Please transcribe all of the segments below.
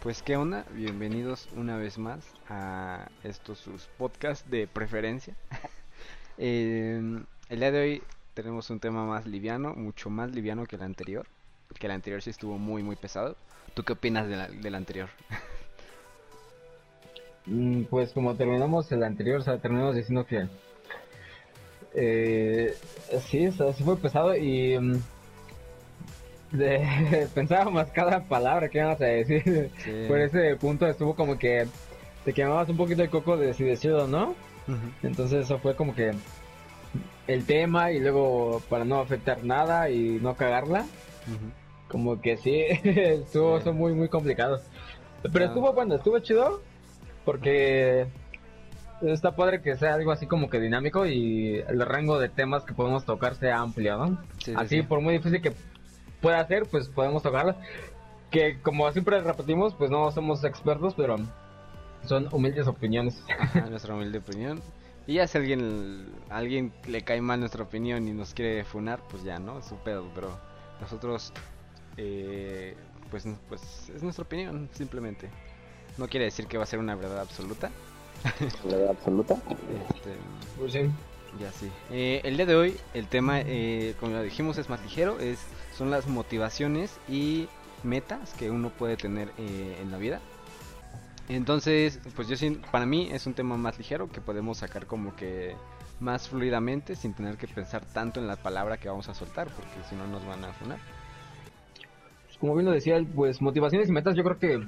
Pues qué onda, bienvenidos una vez más a estos sus podcasts de preferencia. Eh, el día de hoy tenemos un tema más liviano, mucho más liviano que el anterior. Que el anterior sí estuvo muy muy pesado. ¿Tú qué opinas de la- del anterior? Mm, Pues como terminamos el anterior, o sea, terminamos diciendo que eh, sí, sí fue pesado y mm, de, pensábamos cada palabra que íbamos a decir. Sí. Por ese punto estuvo como que te quemabas un poquito el coco de si decirlo o no. Ujú. Entonces eso fue como que el tema y luego para no afectar nada y no cagarla. Ujú. Como que sí, estuvo, Sí. estuvo muy, muy complicado. Pero Ah. estuvo bueno, estuvo chido porque está padre que sea algo así como que dinámico y el rango de temas que podemos tocar sea amplio, ¿no? Sí, así, sí. por muy difícil que pueda ser, pues podemos tocarlo. Que como siempre repetimos, pues no somos expertos, pero son humildes opiniones. Ajá, nuestra humilde opinión. Y ya si alguien, alguien le cae mal nuestra opinión y nos quiere funar, pues ya, ¿no? Es su pedo, pero nosotros, eh, pues, pues es nuestra opinión, simplemente. No quiere decir que va a ser una verdad absoluta. ¿Verdad absoluta? Este, Pues sí. ya sí. Eh, el día de hoy, el tema, eh, como ya dijimos, es más ligero. Es, son las motivaciones y metas que uno puede tener eh, en la vida. Entonces, pues yo para mí es un tema más ligero que podemos sacar como que más fluidamente sin tener que pensar tanto en la palabra que vamos a soltar, porque si no nos van a funar. Pues como bien lo decía, pues motivaciones y metas, yo creo que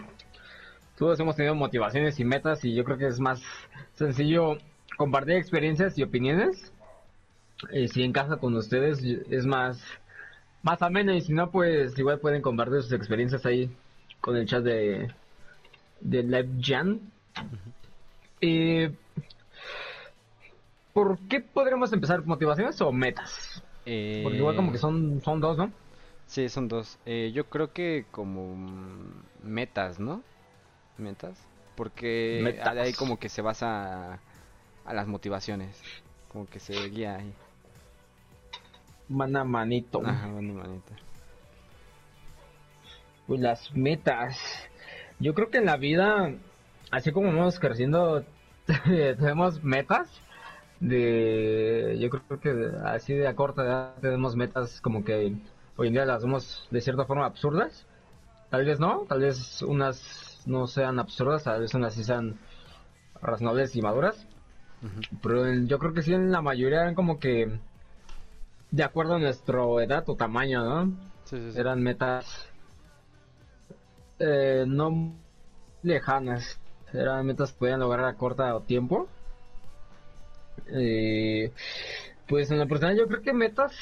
todos hemos tenido motivaciones y metas y yo creo que es más sencillo compartir experiencias y opiniones. Y si en casa con ustedes es más, más ameno y si no, pues igual pueden compartir sus experiencias ahí con el chat de, de Live Jan. Y ¿Por qué podríamos empezar? ¿Motivaciones o metas? Eh, Porque igual como que son, son dos, ¿no? Sí, son dos. Eh, yo creo que como metas, ¿no? Metas. Porque Metas. de ahí como que se basa a las motivaciones. Como que se guía ahí. Mana manito. Ajá, bueno, manita. Pues las metas. Yo creo que en la vida, así como vamos creciendo, tenemos metas. De, yo creo que así de a corta edad tenemos metas como que hoy en día las vemos de cierta forma absurdas. Tal vez no, tal vez unas no sean absurdas, tal vez unas sí sean razonables y maduras. Pero yo creo que sí en la mayoría eran como que de acuerdo a nuestra edad o tamaño, ¿no? Sí, sí, sí. eran metas eh, no lejanas, eran metas que podían lograr a corta tiempo. Eh, pues en la personal yo creo que metas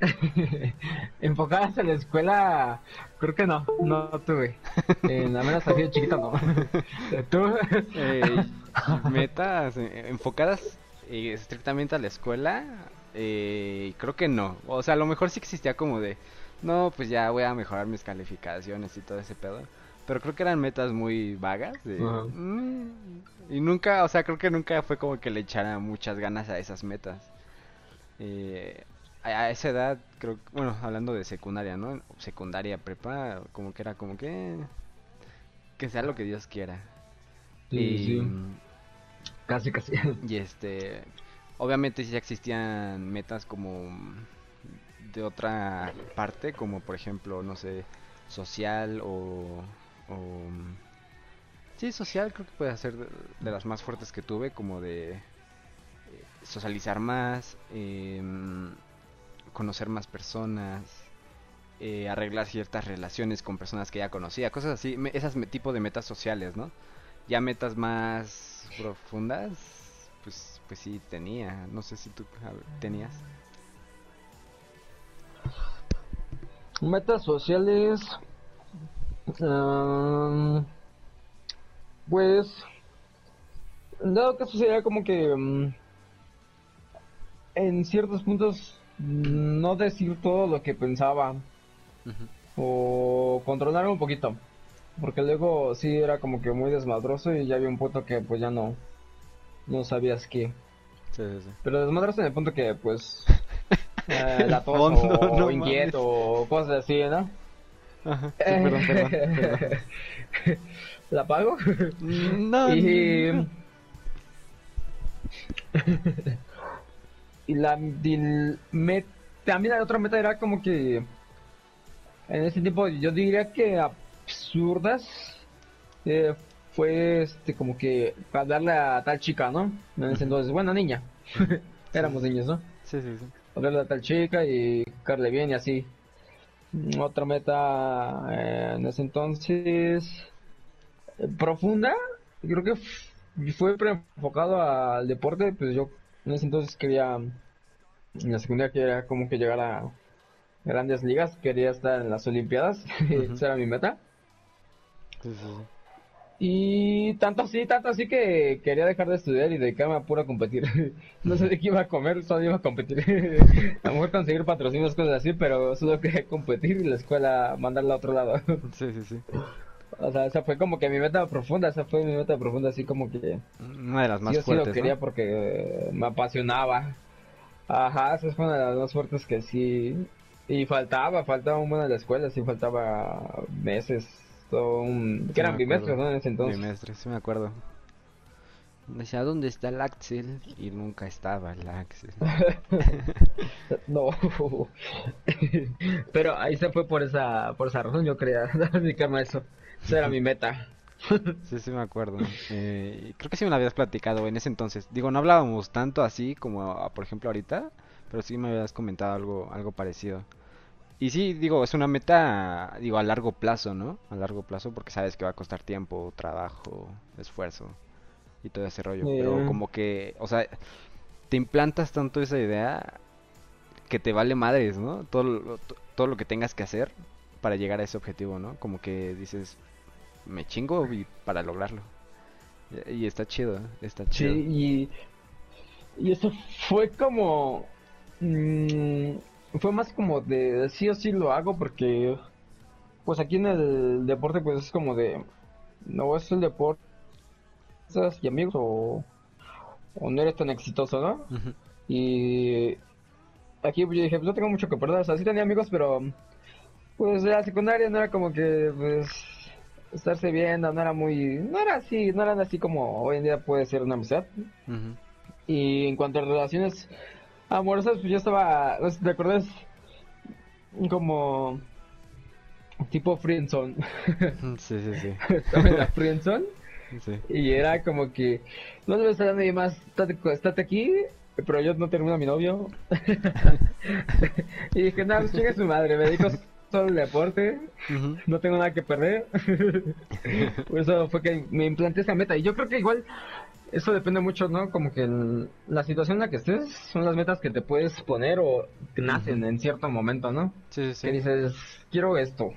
enfocadas en la escuela, creo que no, no tuve. En la menos así de chiquito no. ¿Tú? Eh, metas eh, enfocadas eh, estrictamente a la escuela, eh, creo que no. O sea, a lo mejor sí existía como de, no, pues ya voy a mejorar mis calificaciones y todo ese pedo. Pero creo que eran metas muy vagas. de. "Mm", y nunca, o sea, creo que nunca fue como que le echara muchas ganas a esas metas. Eh, a, a esa edad, creo, bueno, hablando de secundaria, ¿no? Secundaria, prepa, como que era como que... Que sea lo que Dios quiera. Sí, y, sí, casi, casi. y este, obviamente sí existían metas como de otra parte, como por ejemplo, no sé, social o, sí, social creo que puede ser de, las más fuertes que tuve, como de eh, socializar más, em, conocer más personas, eh, arreglar ciertas relaciones con personas que ya conocía, cosas así, esas tipo de metas sociales, ¿no? Ya metas más profundas, pues, pues sí tenía. No sé si tú tenías. Metas sociales. pues. Dado caso sería como que. mm, en ciertos puntos. mm, No decir todo lo que pensaba. O controlar un poquito. Porque luego sí era como que muy desmadroso y ya había un punto que pues ya no. No sabías qué. Sí, sí, sí. Pero desmadroso en el punto que pues. eh, la tos fondo, o, no inquieto o cosas así, ¿no? Ajá, sí, perdón, perdón, perdón. ¿La pago? No, y, no. y la y met- también la otra meta era como que en ese tiempo yo diría que absurdas eh, fue este como que para darle a tal chica, ¿no? En ese entonces, bueno, niña. Éramos niños, ¿no? Sí, sí, sí. Hablarle a tal chica y carle bien y así. Mm, Otra meta eh, en ese entonces eh, profunda, creo que fue enfocado al deporte, pues yo en ese entonces quería, en la secundaria quería como que llegar a grandes ligas, quería estar en las Olimpiadas, Ujú. esa era mi meta. Sí, sí, sí. Y tanto así, tanto así que quería dejar de estudiar y dedicarme a pura competir. No sé de qué iba a comer, solo iba a competir. A lo mejor conseguir patrocinios, cosas así, pero solo quería competir y la escuela mandarla a otro lado. Sí, sí, sí. O sea, esa fue como que mi meta profunda, esa fue mi meta profunda, así como que Una de las más sí o sí lo fuertes, quería ¿no? porque me apasionaba. Ajá, esa fue una de las más fuertes que sí. Y faltaba, faltaba un buen a la escuela, sí faltaba meses, todo un... Sí que eran me bimestres. ¿no? En ese entonces. Bimestres, sí me acuerdo. Decía, ¿dónde está el Axel? Y nunca estaba el Axel. No. Pero ahí se fue por esa, por esa razón, yo quería dedicarme a eso. Esa era mi meta. Sí, sí me acuerdo. Eh, creo que sí me lo habías platicado en ese entonces. Digo, no hablábamos tanto así como, ah, por ejemplo, ahorita, pero sí me habías comentado algo, algo parecido. Y sí, digo, es una meta, digo, a largo plazo, ¿no? A largo plazo porque sabes que va a costar tiempo, trabajo, esfuerzo y todo ese rollo. Pero como que, o sea, te implantas tanto esa idea que te vale madres, ¿no? Todo, todo lo que tengas que hacer para llegar a ese objetivo, ¿no? Como que dices, me chingo y para lograrlo. Y, está chido, ¿eh? está Sí, chido. y, y eso fue como... mm, fue más como de sí o sí lo hago porque pues aquí en el deporte pues es como de no es el deporte y amigos o, o no eres tan exitoso, ¿no? Y aquí yo dije, pues no tengo mucho que perder. O sea, sí tenía amigos, pero pues la secundaria no era como que pues estarse viendo, no era muy, no era así, no eran así como hoy en día puede ser una amistad. Y en cuanto a relaciones amorosas, pues yo estaba, no sé si ¿te acuerdas? Como tipo friendzone. Sí, sí, sí. estaba en la friendzone. Sí. Y era como que, no debes estar nadie más, estate, estate aquí, pero yo no termino a mi novio. y dije, no, pues chinga su madre, me dedico solo al deporte, no tengo nada que perder. Por eso fue que me implanté esa meta. Y yo creo que igual, eso depende mucho, ¿no? Como que en la situación en la que estés, son las metas que te puedes poner o que nacen en cierto momento, ¿no? Sí, sí, Que dices, quiero esto.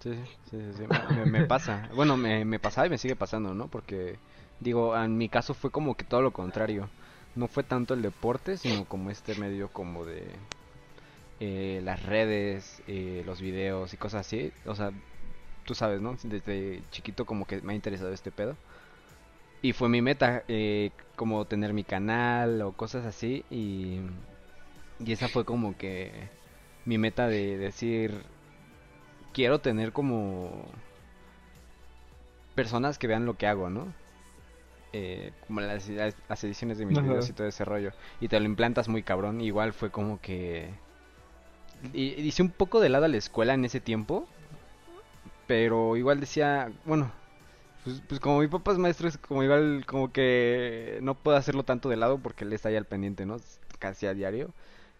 Sí, sí, sí, sí, Me, me pasa. Bueno, me, me pasaba y me sigue pasando, ¿no? Porque, digo, en mi caso fue como que todo lo contrario. No fue tanto el deporte, sino como este medio como de eh, las redes, eh, los videos y cosas así. O sea, tú sabes, ¿no? Desde chiquito como que me ha interesado este pedo. Y fue mi meta, eh, como tener mi canal o cosas así. Y, y esa fue como que mi meta de decir, quiero tener como personas que vean lo que hago, ¿no? Eh, como las, las- ediciones de mis Ajá. videos y todo ese rollo. Y te lo implantas muy cabrón. Igual fue como que... Hice un poco de lado a la escuela en ese tiempo. Pero igual decía, bueno, pues, pues como mi papá es maestro, es como igual como que no puedo hacerlo tanto de lado porque él está ahí al pendiente, ¿no? Casi a diario.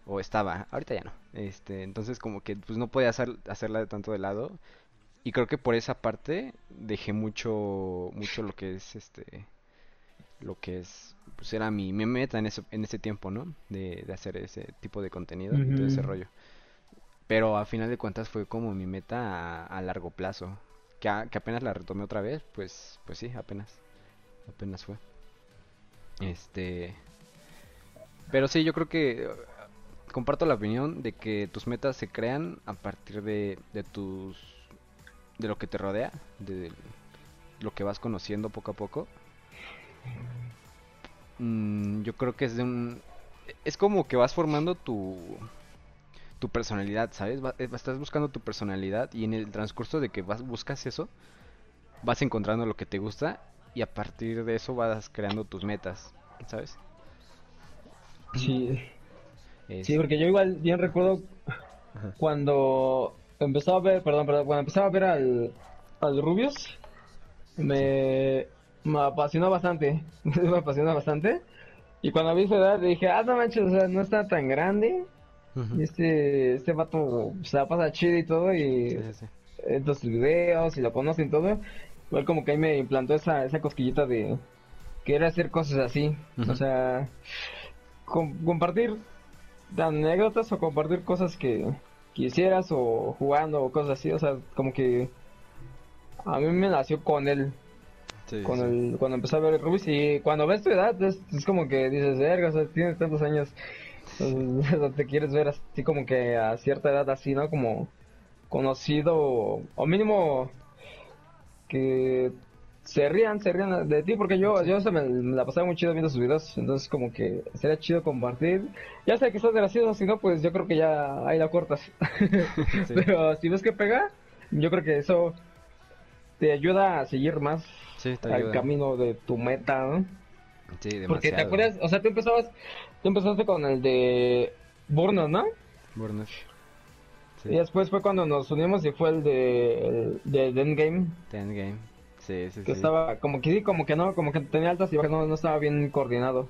O estaba, ahorita ya no. Este, entonces como que pues no podía hacer, hacerla de tanto de lado. Y creo que por esa parte dejé mucho, mucho lo que es este, lo que es, pues era mi, mi meta en ese, en ese tiempo, ¿no? De, de hacer ese tipo de contenido y todo ese rollo. Pero a final de cuentas fue como mi meta a, a largo plazo. Que, apenas la retomé otra vez, pues, pues sí, apenas, apenas fue. Este, pero sí, yo creo que eh, comparto la opinión de que tus metas se crean a partir de, de tus de lo que te rodea, de lo que vas conociendo poco a poco. Mm, yo creo que es de un es como que vas formando tu tu personalidad, ¿sabes? Va- eh, estás buscando tu personalidad y en el transcurso de que vas, buscas eso, vas encontrando lo que te gusta y a partir de eso vas creando tus metas, ¿sabes? Sí, Es- sí, porque yo igual bien recuerdo Ajá. cuando empezaba a ver, perdón, perdón, cuando empezaba a ver al, al Rubius, me, me apasionó bastante, me apasionó bastante. Y cuando vi su edad dije, ah, no manches, o sea, no está tan grande. Y este, este vato se la pasa chido y todo, y Sí, videos y lo conocen todo. Igual como que ahí me implantó esa, esa cosquillita de querer hacer cosas así. O sea, com- compartir anécdotas o compartir cosas que quisieras o jugando o cosas así. O sea, como que a mí me nació con él. Sí, Con el, cuando empecé a ver Rubius y cuando ves tu edad es, es como que dices, verga, o sea, tienes tantos años, te quieres ver así como que a cierta edad así, ¿no? Como conocido o, mínimo que se rían, se rían de ti, porque yo, yo o sea, me, me la pasaba muy chido viendo sus videos, entonces como que sería chido compartir. Ya sé que estás gracioso, si no, pues yo creo que ya ahí la cortas. Sí. Pero si ves que pega, yo creo que eso te ayuda a seguir más Sí, al ayuda. camino de tu meta, ¿no? Sí, Porque te demasiado. acuerdas, o sea, tú empezabas, tú empezaste con el de Burnos, ¿no? Burnout. Sí. Y después fue cuando nos unimos y fue el de, el de, Endgame, The Endgame. Sí, sí, que sí. estaba como que sí, como que no, como que tenía altas y bajas, no, no estaba bien coordinado.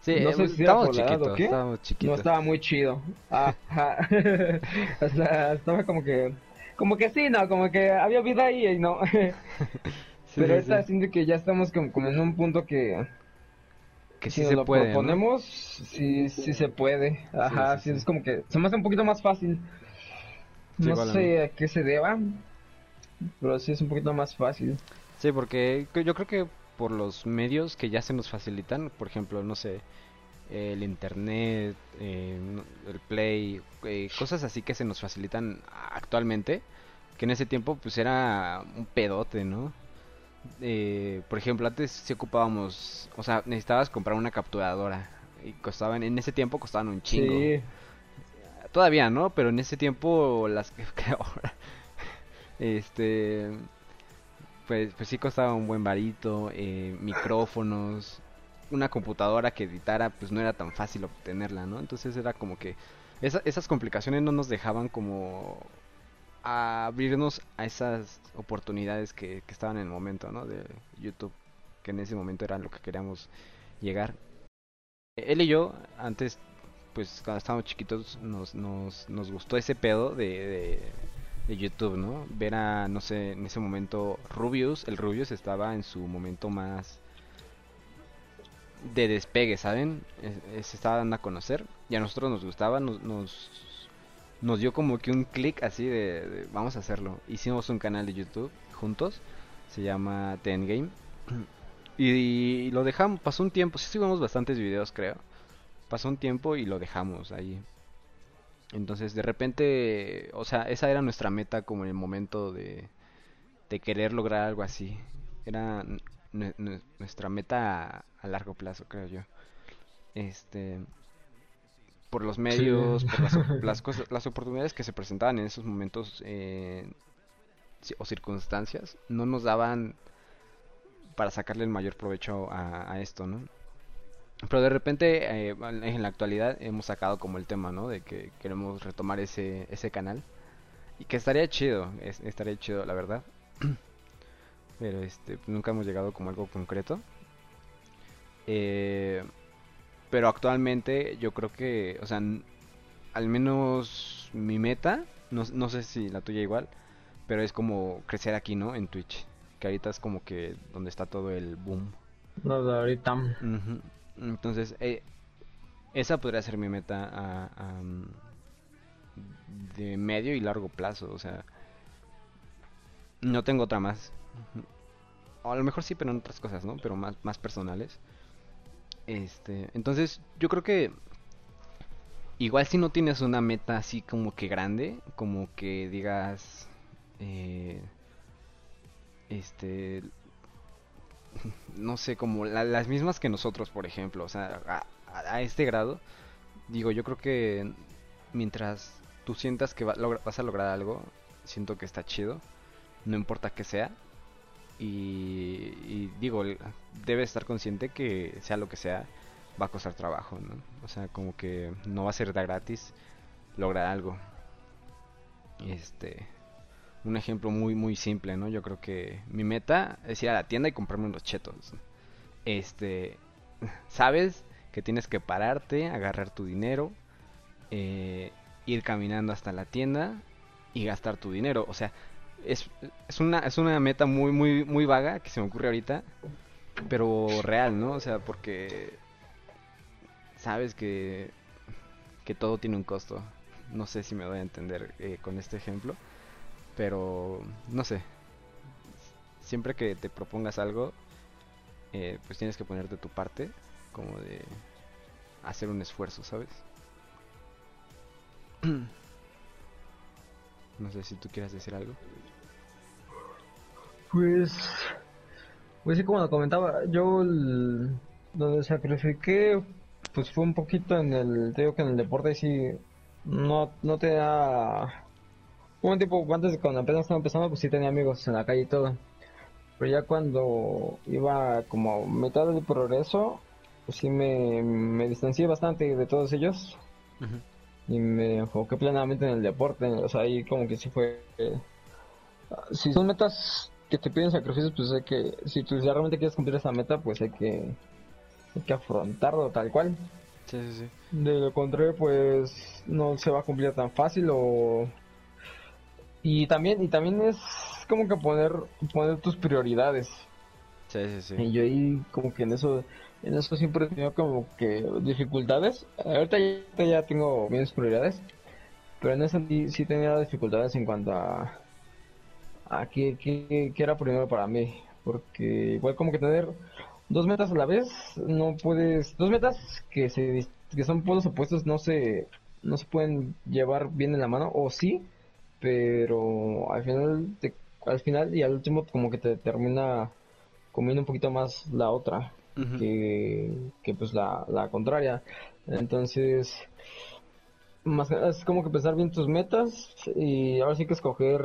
Sí, no eh, sé si era estábamos chiquitos, qué. estábamos No chiquitos. estaba muy chido. Ajá. o sea, estaba como que, como que sí, no, como que había vida ahí y no. Sí, Pero esta siento que ya estamos como, como en un punto que Que si sí se lo puede, ¿no? proponemos, sí, sí se puede. Ajá, sí, sí, sí. es como que se me hace un poquito más fácil. No a sé a qué se deba, pero sí es un poquito más fácil. Sí, porque que- yo creo que por los medios que ya se nos facilitan, por ejemplo, no sé, el internet, eh, no- el play, eh, cosas así que se nos facilitan actualmente, que en ese tiempo pues era un pedote, ¿no? Eh, por ejemplo, antes si ocupábamos, o sea, necesitabas comprar una capturadora y costaban, en ese tiempo costaban un chingo. Sí, Todavía, ¿no? Pero en ese tiempo las que que ahora este pues pues sí costaba un buen varito, eh, micrófonos, una computadora que editara, pues no era tan fácil obtenerla, ¿no? Entonces era como que esa- esas complicaciones no nos dejaban como abrirnos a esas oportunidades que, estaban en el momento, ¿no? De YouTube, que en ese momento era lo que queríamos llegar. Él y yo, antes, pues cuando estábamos chiquitos, nos, nos, nos gustó ese pedo de, de, YouTube, ¿no? Ver a, no sé, en ese momento, Rubius, el Rubius estaba en su momento más de despegue, ¿saben? Se estaba dando a conocer y a nosotros nos gustaba, nos, nos dio como que un clic así de, vamos a hacerlo. Hicimos un canal de YouTube juntos, se llama Ten Game. Y, lo dejamos, pasó un tiempo, sí subimos bastantes videos creo. Pasó un tiempo y lo dejamos ahí. Entonces de repente, o sea, esa era nuestra meta como en el momento de, de querer lograr algo así. Era nu- nu- nuestra meta a, a largo plazo, creo yo. Este, por los medios, por las, cosas, las oportunidades que se presentaban en esos momentos eh, o circunstancias, no nos daban para sacarle el mayor provecho a, a esto, ¿no? Pero de repente, eh, en la actualidad, hemos sacado como el tema, ¿no? De que queremos retomar ese, ese canal. Y que estaría chido, es- estaría chido, la verdad. Pero este, nunca hemos llegado como algo concreto. Eh, pero actualmente yo creo que, o sea, al menos mi meta, no, no sé si la tuya igual, pero es como crecer aquí, ¿no? En Twitch. Que ahorita es como que donde está todo el boom. no de ahorita. Entonces, eh, esa podría ser mi meta a, a, mm, de medio y largo plazo. O sea, no tengo otra más. A lo mejor sí, pero en otras cosas, ¿no? Pero más, más personales. Este, entonces, yo creo que igual si no tienes una meta así como que grande, como que digas, eh, este, no sé, como la- las mismas que nosotros, por ejemplo, o sea, a, este grado, digo, yo creo que mientras tú sientas que vas a lograr algo, siento que está chido, no importa que sea. Y, digo, debes estar consciente que sea lo que sea, va a costar trabajo, ¿no? O sea, como que no va a ser de gratis lograr algo. Este, un ejemplo muy muy simple, ¿no? Yo creo que mi meta es ir a la tienda y comprarme unos chetos. Este, sabes que tienes que pararte, agarrar tu dinero, eh, ir caminando hasta la tienda y gastar tu dinero. O sea, es, es una es una meta muy muy muy vaga que se me ocurre ahorita, pero real, ¿no? O sea, porque sabes que que todo tiene un costo. No sé si me doy a entender eh, con este ejemplo, pero no sé. Siempre que te propongas algo, eh, pues tienes que ponerte tu parte, como de hacer un esfuerzo, ¿sabes? No sé si tú quieras decir algo. Pues, pues sí, como lo comentaba, yo el- donde sacrifiqué, pues fue un poquito en el, te digo que en el deporte sí, no, no te da, un tiempo antes de cuando apenas estaba empezando, pues sí tenía amigos en la calle y todo, pero ya cuando iba como mitad del progreso, pues sí me, me distancié bastante de todos ellos y me enfoqué plenamente en el deporte, o sea, ahí como que sí fue... eh, si son metas que te piden sacrificios, pues hay que, si tú ya realmente quieres cumplir esa meta, pues hay que, hay que afrontarlo tal cual. Sí, sí, sí. De lo contrario, pues no se va a cumplir tan fácil o... Y también, y también es como que poner, poner tus prioridades. Sí, sí, sí. Y yo ahí como que en eso, en eso siempre he tenido como que dificultades. Ahorita ya, ya tengo mis prioridades, pero en eso sí, sí tenía dificultades en cuanto a, a qué, qué- qué era primero para mí. Porque igual como que tener dos metas a la vez, no puedes, dos metas que se que son polos opuestos no se, no se pueden llevar bien en la mano, o sí, pero al final, te- al final y al último como que te termina comiendo un poquito más la otra que, que pues la, la contraria. Entonces, más que es como que pensar bien tus metas y ahora sí que escoger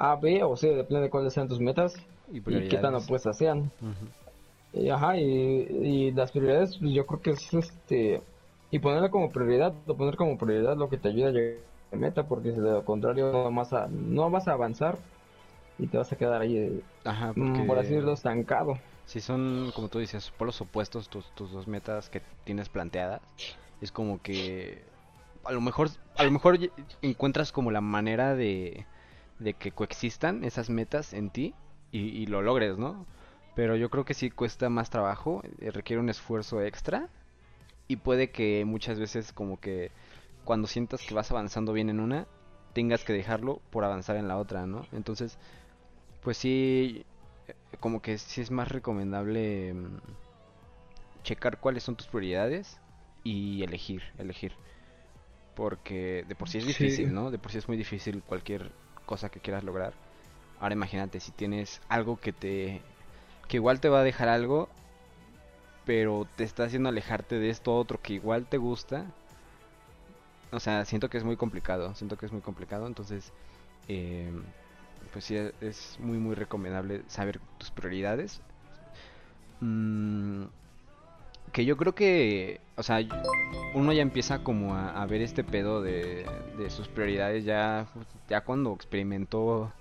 A, B o C, depende de cuáles sean tus metas Y y qué tan opuestas sean. Y, ajá, y, y las prioridades, pues yo creo que es este. Y ponerla como prioridad, o poner como prioridad lo que te ayuda a llegar a la meta, porque si de lo contrario no vas a, no vas a avanzar y te vas a quedar ahí, Ajá, mm, porque por así decirlo, estancado. si son, como tú dices, por los opuestos tus, tus dos metas que tienes planteadas, es como que a lo mejor, a lo mejor encuentras como la manera de, de que coexistan esas metas en ti y, y lo logres, ¿no? Pero yo creo que sí cuesta más trabajo, eh, requiere un esfuerzo extra y puede que muchas veces como que cuando sientas que vas avanzando bien en una, tengas que dejarlo por avanzar en la otra, ¿no? Entonces, pues sí, eh, como que sí es más recomendable mm, checar cuáles son tus prioridades y elegir, elegir. Porque de por sí es Sí. difícil, ¿no? De por sí es muy difícil cualquier cosa que quieras lograr. Ahora imagínate si tienes algo que te que igual te va a dejar algo, pero te está haciendo alejarte de esto otro que igual te gusta. O sea, siento que es muy complicado, siento que es muy complicado, entonces eh, pues sí es- es muy muy recomendable saber tus prioridades. Mm, que yo creo que, o sea, uno ya empieza como a, ver este pedo de, de sus prioridades ya, ya cuando experimentó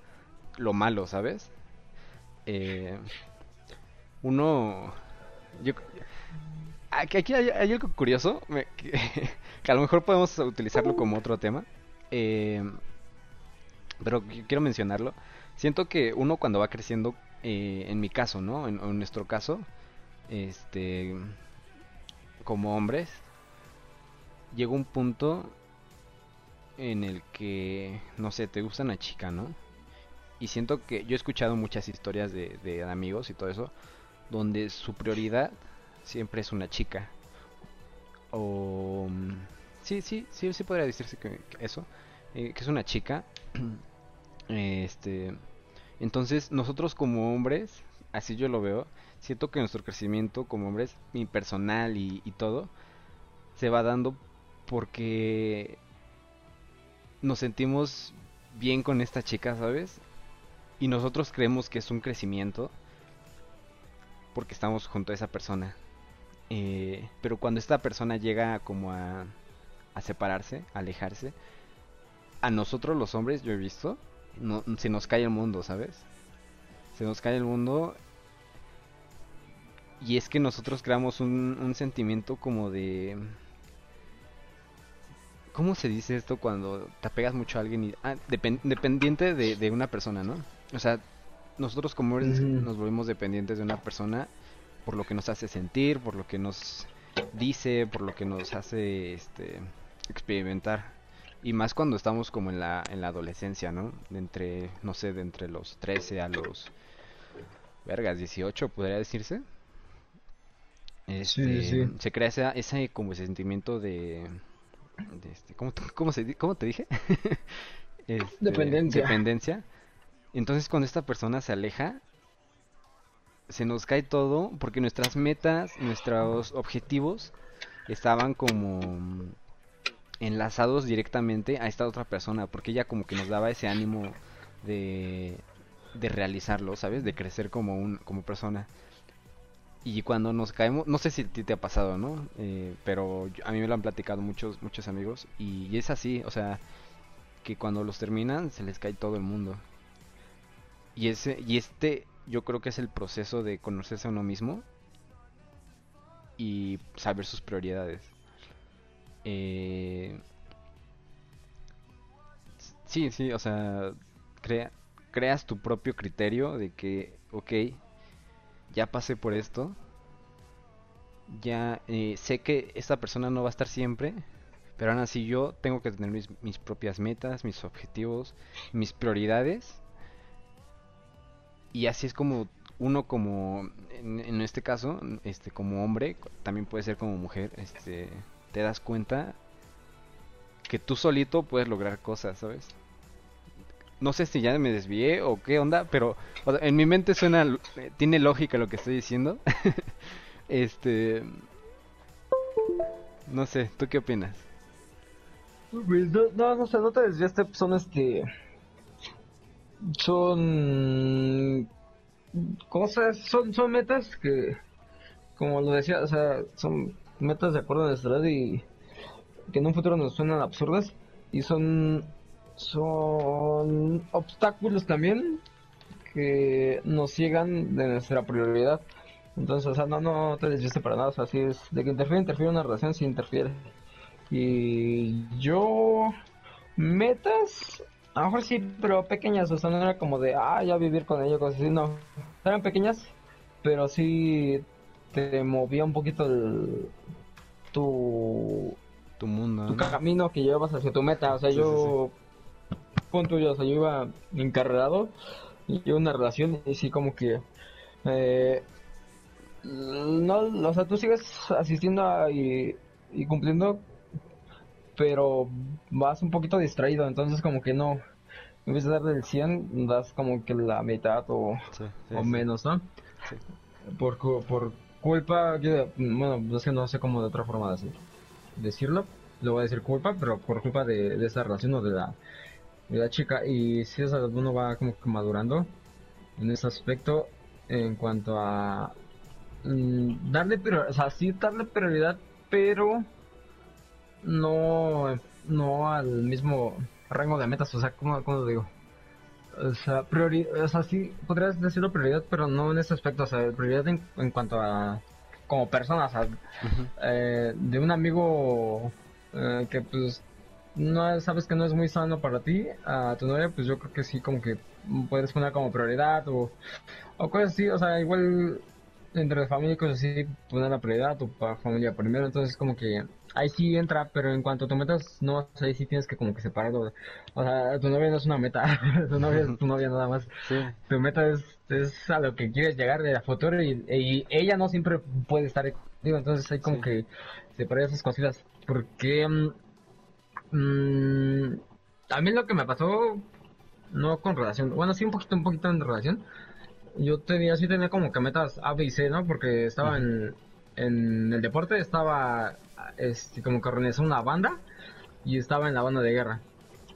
lo malo, ¿sabes? Eh, uno, yo, aquí, hay, algo curioso que, a lo mejor podemos utilizarlo como otro tema, eh, pero qu- quiero mencionarlo. Siento que uno cuando va creciendo, eh, en mi caso, ¿no? En nuestro caso, este, como hombres, llega un punto en el que, no sé, te gusta una chica, ¿no? Y siento que yo he escuchado muchas historias de, de amigos y todo eso, donde su prioridad siempre es una chica. O... mm, Sí, sí, sí, sí podría decirse que, eso, eh, que es una chica. Este... Entonces, nosotros como hombres, así yo lo veo, siento que nuestro crecimiento como hombres, mi personal y, y todo, se va dando porque nos sentimos bien con esta chica, ¿sabes? Y nosotros creemos que es un crecimiento porque estamos junto a esa persona. Eh, pero cuando esta persona llega como a, a separarse, a alejarse, a nosotros los hombres, yo he visto, no, se nos cae el mundo, ¿sabes? Se nos cae el mundo. Y es que nosotros creamos un, un sentimiento como de... ¿Cómo se dice esto cuando te apegas mucho a alguien y... Ah, dependiente de, de, una persona, ¿no? O sea, nosotros como nos volvemos dependientes de una persona por lo que nos hace sentir, por lo que nos dice, por lo que nos hace este, experimentar. Y más cuando estamos como en la, en la adolescencia, ¿no? De entre, no sé, de entre los 13 a los... Vergas, 18, podría decirse. Este, sí, sí. Se crea ese, ese como sentimiento de... de este, ¿cómo, cómo, se, ¿Cómo te dije? este, dependencia. Dependencia. Entonces cuando esta persona se aleja, se nos cae todo porque nuestras metas, nuestros objetivos estaban como enlazados directamente a esta otra persona, porque ella como que nos daba ese ánimo de, de realizarlo, ¿sabes? De crecer como un como persona. Y cuando nos caemos, no sé si a ti te ha pasado, ¿no? Eh, pero a mí me lo han platicado muchos muchos amigos y, es así, o sea, que cuando los terminan se les cae todo el mundo. Y ese y este yo creo que es el proceso de conocerse a uno mismo y saber sus prioridades. Eh, sí, sí, o sea, crea, creas tu propio criterio de que, ok, ya pasé por esto, ya eh, sé que esta persona no va a estar siempre, pero aún así yo tengo que tener mis, propias metas, mis objetivos, mis prioridades, y así es como uno como en, en, este caso este como hombre también puede ser como mujer este te das cuenta que tú solito puedes lograr cosas, ¿sabes? No sé si ya me desvié o qué onda, pero en mi mente suena, tiene lógica lo que estoy diciendo. este, no sé, ¿tú qué opinas? Pues, no, no, sé, no te desviaste, son este, son cosas, son, son metas que, como lo decía, o sea, son metas de acuerdo a nuestra y que en un futuro nos suenan absurdas y son son obstáculos también que nos ciegan de nuestra prioridad. Entonces, o sea, no, no te desviste para nada, o sea, así es, de que interfiere, interfiere una relación, sí interfiere. Y yo, metas, a lo mejor sí, pero pequeñas, o sea, no era como de, ah, ya vivir con ellos, cosas así, no. Eran pequeñas, pero sí te movía un poquito el, tu, tu mundo, tu camino que llevas hacia tu meta. O sea, yo, punto yo, o sea, yo iba encarrerado y una relación y sí como que, eh, no, o sea, tú sigues asistiendo y, y cumpliendo, pero vas un poquito distraído, entonces como que no, en vez de dar del 100, das como que la mitad o, o menos, ¿no? Por, por culpa, yo, bueno, es que no sé cómo de otra forma decir, decirlo, lo voy a decir culpa, pero por culpa de, de esa relación o de la, la chica. Y si es uno va como que madurando en ese aspecto en cuanto a mm, darle prioridad, o sea, sí darle prioridad, pero no, no al mismo rango de metas, o sea, ¿cómo, cómo lo digo? O sea, priori o sea, sí podrías decirlo prioridad, pero no en ese aspecto. O sea, prioridad en, cuanto a como persona, o sea, eh, de un amigo eh, que pues no sabes que no es muy sano para ti, a tu novia, pues yo creo que sí, como que puedes poner como prioridad o, o cosas así, o sea, igual entre familia y cosas así, poner la prioridad, tu familia primero, entonces como que ahí sí entra, pero en cuanto a tu metas, no, ahí sí tienes que como que separarlo. O sea, tu novia no es una meta, tu novia es tu novia nada más. Tu meta es, es a lo que quieres llegar de la futuro y, y ella no siempre puede estar contigo, entonces hay como que separar esas cositas. Porque mmm, a mí lo que me pasó, no con relación, bueno, sí un poquito, un poquito en relación. Yo tenía, sí tenía como que metas A, B y C, ¿no? Porque estaba en, en el deporte, estaba este, como que organizó una banda y estaba en la banda de guerra.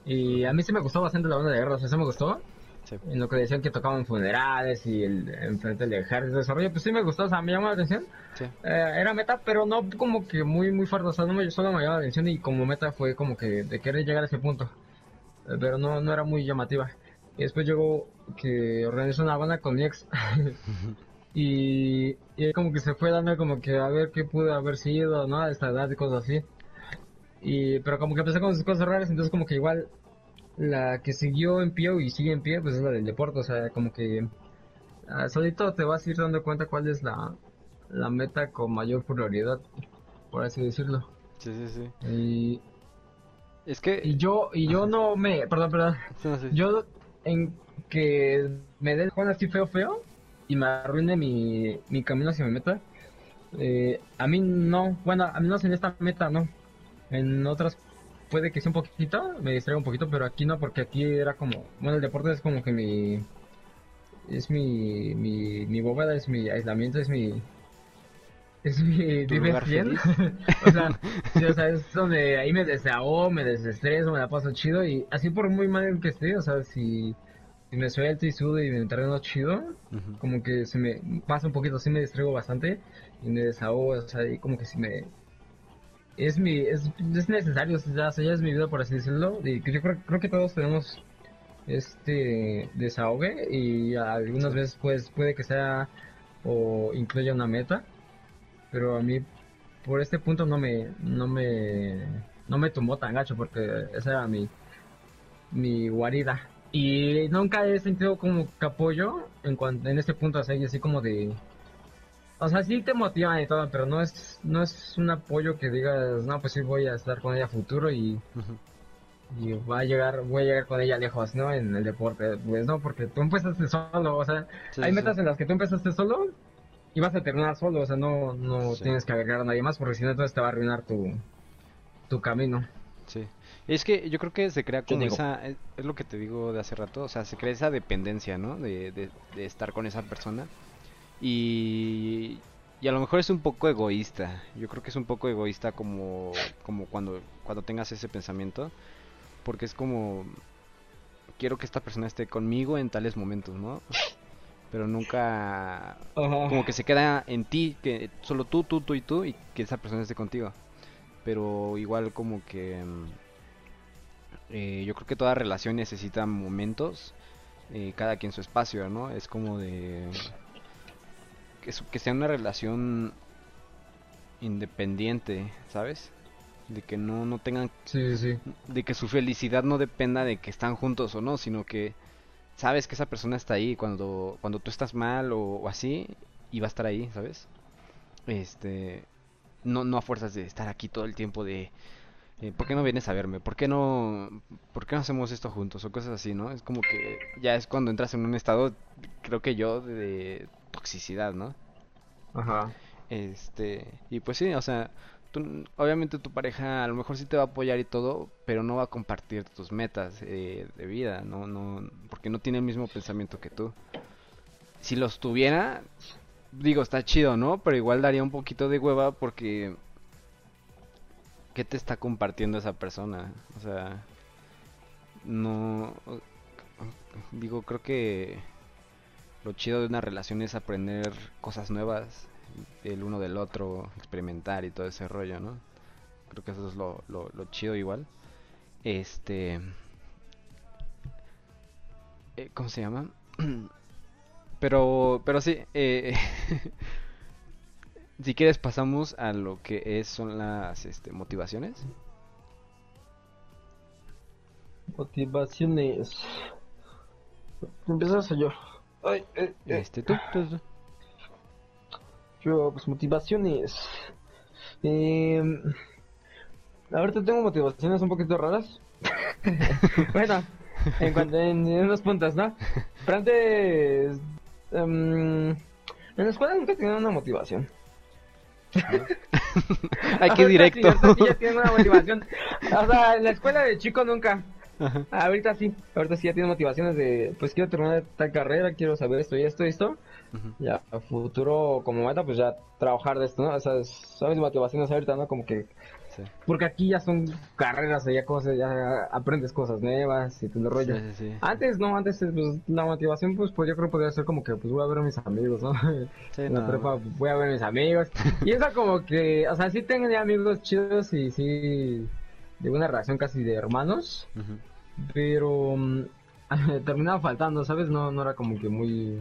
Y a mí sí me gustó bastante la banda de guerra, o sea, sí me gustó. Sí. En lo que decían que tocaban funerales y el enfrente del ejército de desarrollo, pues sí me gustó, o sea, me llamó la atención. Sí. Eh, era meta, pero no como que muy muy fuerte, o sea, no me, solo me llamó la atención y como meta fue como que de querer llegar a ese punto. Eh, pero no, no era muy llamativa. Y después llegó que organizó una banda con mi ex. y, y como que se fue dando como que a ver qué pudo haber sido, ¿no? A esta edad y cosas así. Y, pero como que empecé con sus cosas raras, entonces como que igual la que siguió en pie y sigue en pie, pues es la del deporte, o sea, como que ah, solito te vas a ir dando cuenta cuál es la, la meta con mayor prioridad, por así decirlo. Sí, sí, sí. Y, Es que... y yo, y yo no me, perdón, perdón, No, sí. yo en que me den Juan así feo, feo, y me arruine mi, mi camino hacia mi meta, eh, a mí no, bueno, a mí no en esta meta no, en otras puede que sea un poquito, me distraiga un poquito, pero aquí no, porque aquí era como, bueno, el deporte es como que mi, es mi, mi, mi bóveda, es mi aislamiento, es mi, es mi feliz. o sea, sí, o sea, es donde ahí me desahogo, me desestreso, me la paso chido y así por muy mal que esté, o sea, si, si me suelto y sudo y me entreno chido, como que se me pasa un poquito, sí me distraigo bastante y me desahogo, o sea, y como que si me... Es mi, es, es necesario, o sea, ya es mi vida por así decirlo, y que yo creo, creo que todos tenemos este desahogue y algunas veces pues puede que sea o incluya una meta, pero a mí por este punto no me, no me, no me tumbó tan gacho porque esa era mi, mi guarida. Y nunca he sentido como que apoyo en cuanto, en este punto así, así como de, o sea, sí te motivan y todo, pero no es, no es un apoyo que digas, no, pues sí voy a estar con ella a futuro y, y va a llegar, voy a llegar con ella lejos, ¿no? En el deporte, pues no, porque tú empezaste solo, o sea, Sí, hay sí, metas en las que tú empezaste solo y vas a terminar solo, o sea, no, no Sí. tienes que agregar a nadie más porque si no entonces te va a arruinar tu, tu camino. Sí. Es que yo creo que se crea como esa, es, es lo que te digo de hace rato, o sea, se crea esa dependencia, ¿no? De, de, de estar con esa persona. Y, y a lo mejor es un poco egoísta. Yo creo que es un poco egoísta como, como cuando, cuando tengas ese pensamiento. Porque es como, quiero que esta persona esté conmigo en tales momentos, ¿no? Pero nunca, como que se queda en ti, que solo tú, tú, tú y tú, y que esa persona esté contigo. Pero igual como que mm, eh, yo creo que toda relación necesita momentos, eh, cada quien su espacio, ¿no? Es como de que, sea una relación independiente, ¿sabes? De que no, no tengan Sí, sí, de que su felicidad no dependa de que están juntos o no, sino que sabes que esa persona está ahí cuando, cuando tú estás mal o, o así y va a estar ahí, ¿sabes? Este, no, no a fuerzas de estar aquí todo el tiempo de, eh, ¿por qué no vienes a verme? ¿Por qué no, por qué no hacemos esto juntos? O cosas así, ¿no? Es como que ya es cuando entras en un estado, creo que yo, de toxicidad, ¿no? Ajá. Este, y pues sí, o sea, tú- obviamente tu pareja a lo mejor sí te va a apoyar y todo, pero no va a compartir tus metas eh, de vida, no, no, porque no tiene el mismo pensamiento que tú. Si los tuviera, digo, está chido, ¿no? Pero igual daría un poquito de hueva porque ¿qué te está compartiendo esa persona? O sea, no, digo, creo que lo chido de una relación es aprender cosas nuevas el uno del otro, experimentar y todo ese rollo, ¿no? Creo que eso es lo, lo, chido igual. Este... eh, ¿Cómo se llama? Pero, pero sí, eh, si quieres pasamos a lo que es, son las este, motivaciones. Motivaciones. Empiezas yo. Ay, eh, eh. Este, tú, tú, tú. Yo, pues motivaciones. Eh, ahorita tengo motivaciones un poquito raras. bueno, en cuanto en, en unos puntos, ¿no? Pero antes. em, en la escuela nunca tenido una motivación. Ahorita directo. sí, sí ya una motivación. O sea, en la escuela de chico nunca. Ajá. Ahorita sí, ahorita sí ya tengo motivaciones de, pues quiero terminar tal carrera, quiero saber esto y esto y esto. Ya, a futuro como meta, pues ya trabajar de esto, ¿no? O sea, son mis motivaciones ahorita, ¿no? Como que Sí. Porque aquí ya son carreras, ya cosas, ya aprendes cosas nuevas y te lo rollo. Sí, sí, sí. Antes no, antes pues, la motivación pues, pues yo creo que podría ser como que pues voy a ver a mis amigos, ¿no? En la no. prepa voy a ver a mis amigos. Y eso como que, o sea, sí tengo ya amigos chidos y sí de una relación casi de hermanos, pero mm, terminaba faltando, ¿sabes? No, no era como que muy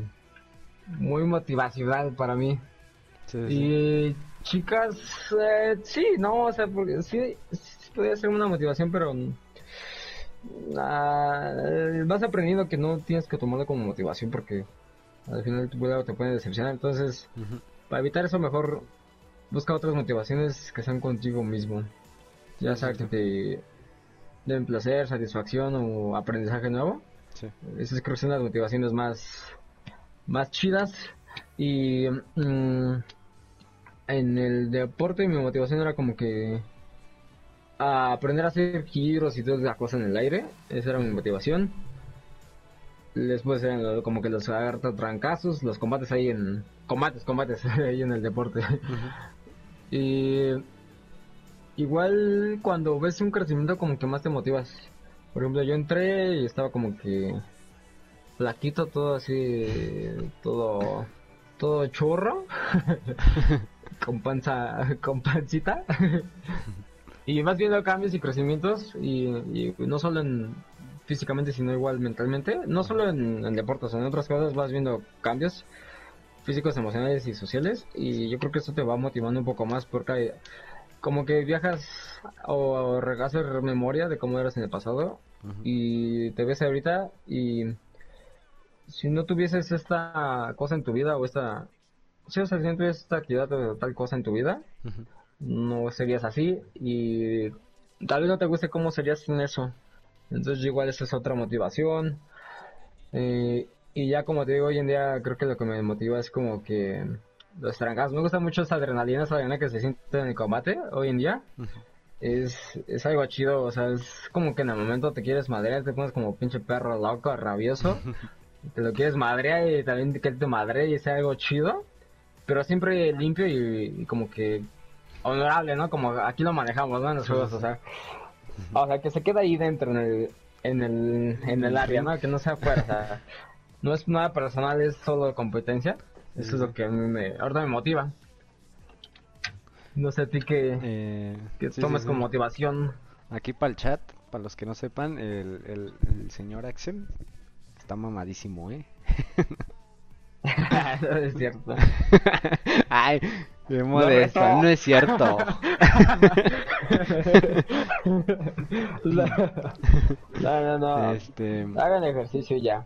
muy motivacional para mí. Sí, sí, sí. Y chicas, eh, sí, no, o sea, porque sí, sí podría ser una motivación, pero eh, vas aprendiendo que no tienes que tomarlo como motivación porque al final tu te puede decepcionar. Entonces, para evitar eso, mejor busca otras motivaciones que sean contigo mismo. Ya sea que te den placer, satisfacción o aprendizaje nuevo. Sí. Esas creo que son las motivaciones más, más chidas. Y mm, en el deporte mi motivación era como que a aprender a hacer giros y toda la cosa en el aire. Esa era mi motivación. Después eran como que los trancazos, los combates ahí en... Combates, combates ahí en el deporte. Y igual cuando ves un crecimiento como que más te motivas. Por ejemplo, yo entré y estaba como que flaquito, todo así, todo, todo chorro, con panza, con pancita. y vas viendo cambios y crecimientos y, no solo en físicamente sino igual mentalmente, no solo en, en deportes, en otras cosas vas viendo cambios físicos, emocionales y sociales y yo creo que eso te va motivando un poco más porque como que viajas o haces memoria de cómo eras en el pasado y te ves ahorita y si no tuvieses esta cosa en tu vida o esta si, o no tuvieses esta actividad o tal cosa en tu vida no serías así y tal vez no te guste cómo serías sin eso. Entonces igual esa es otra motivación. Eh, y ya como te digo, hoy en día creo que lo que me motiva es como que los trancazos. Me gusta mucho esa adrenalina, esa adrenalina que se siente en el combate hoy en día. Es, es algo chido, o sea, es como que en el momento te quieres madrear, te pones como pinche perro loco, rabioso. te lo quieres madrear y también que te madre y sea algo chido. Pero siempre limpio y, y como que honorable, ¿no? Como aquí lo manejamos, ¿no? En los juegos, o sea. O sea, que se queda ahí dentro en el, en el, en el área, ¿no? Que no sea sea. No es nada personal, es solo competencia. Eso es lo que a mí me, ahorita me motiva. No sé a ti qué, Eh, qué sí, sí, sí. como motivación. Aquí para el chat, para los que no sepan, el, el, el señor Axel está mamadísimo, ¿eh? es cierto. Ay, qué modesto, no es cierto. no, no, no. Este, Hagan ejercicio ya.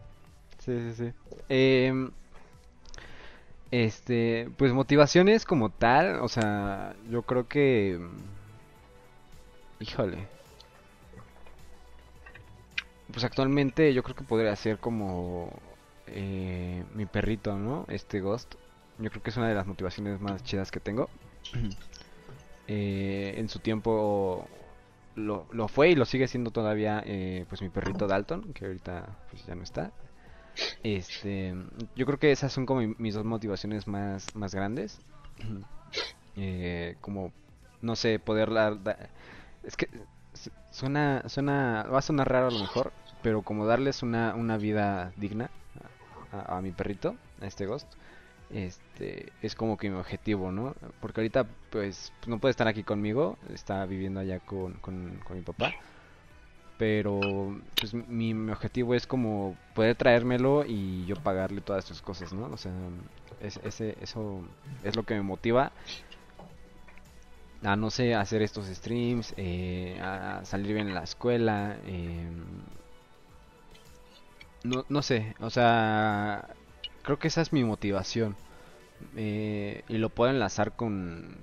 sí, sí, sí. Em, este, pues motivaciones como tal, o sea, yo creo que, híjole, pues actualmente yo creo que podría ser como eh, mi perrito, ¿no? Este Ghost. Yo creo que es una de las motivaciones más chidas que tengo. Eh, en su tiempo lo, lo fue y lo sigue siendo todavía eh, pues mi perrito Dalton, que ahorita pues ya no está. Este, yo creo que esas son como mi- mis dos motivaciones más, más grandes. Eh, como, no sé, poder dar... da- Es que su- suena, suena, va a sonar raro a lo mejor, pero como darles una, una vida digna a, mi perrito, a este Ghost, este, es como que mi objetivo, ¿no? Porque ahorita, pues, no puede estar aquí conmigo, está viviendo allá con, con mi papá. Pero, pues, mi, objetivo es como poder traérmelo y yo pagarle todas sus cosas, ¿no? O sea, es- ese, eso es lo que me motiva a, no sé, hacer estos streams, eh, a salir bien en la escuela, em, no, no sé, o sea, creo que esa es mi motivación. Eh, y lo puedo enlazar con,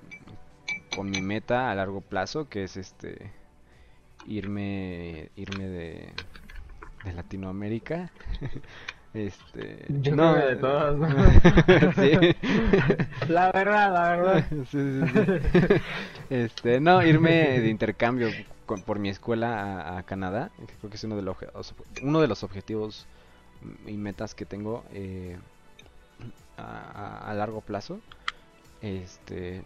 con mi meta a largo plazo, que es este irme irme de, de Latinoamérica. Este, Yo no, de todos, ¿no? sí. La verdad, la verdad. Sí, sí, sí. Este, no, irme de intercambio con- por mi escuela a, a Canadá. que Creo que es uno de, los, uno de los objetivos y metas que tengo eh, a, a- a largo plazo. Este,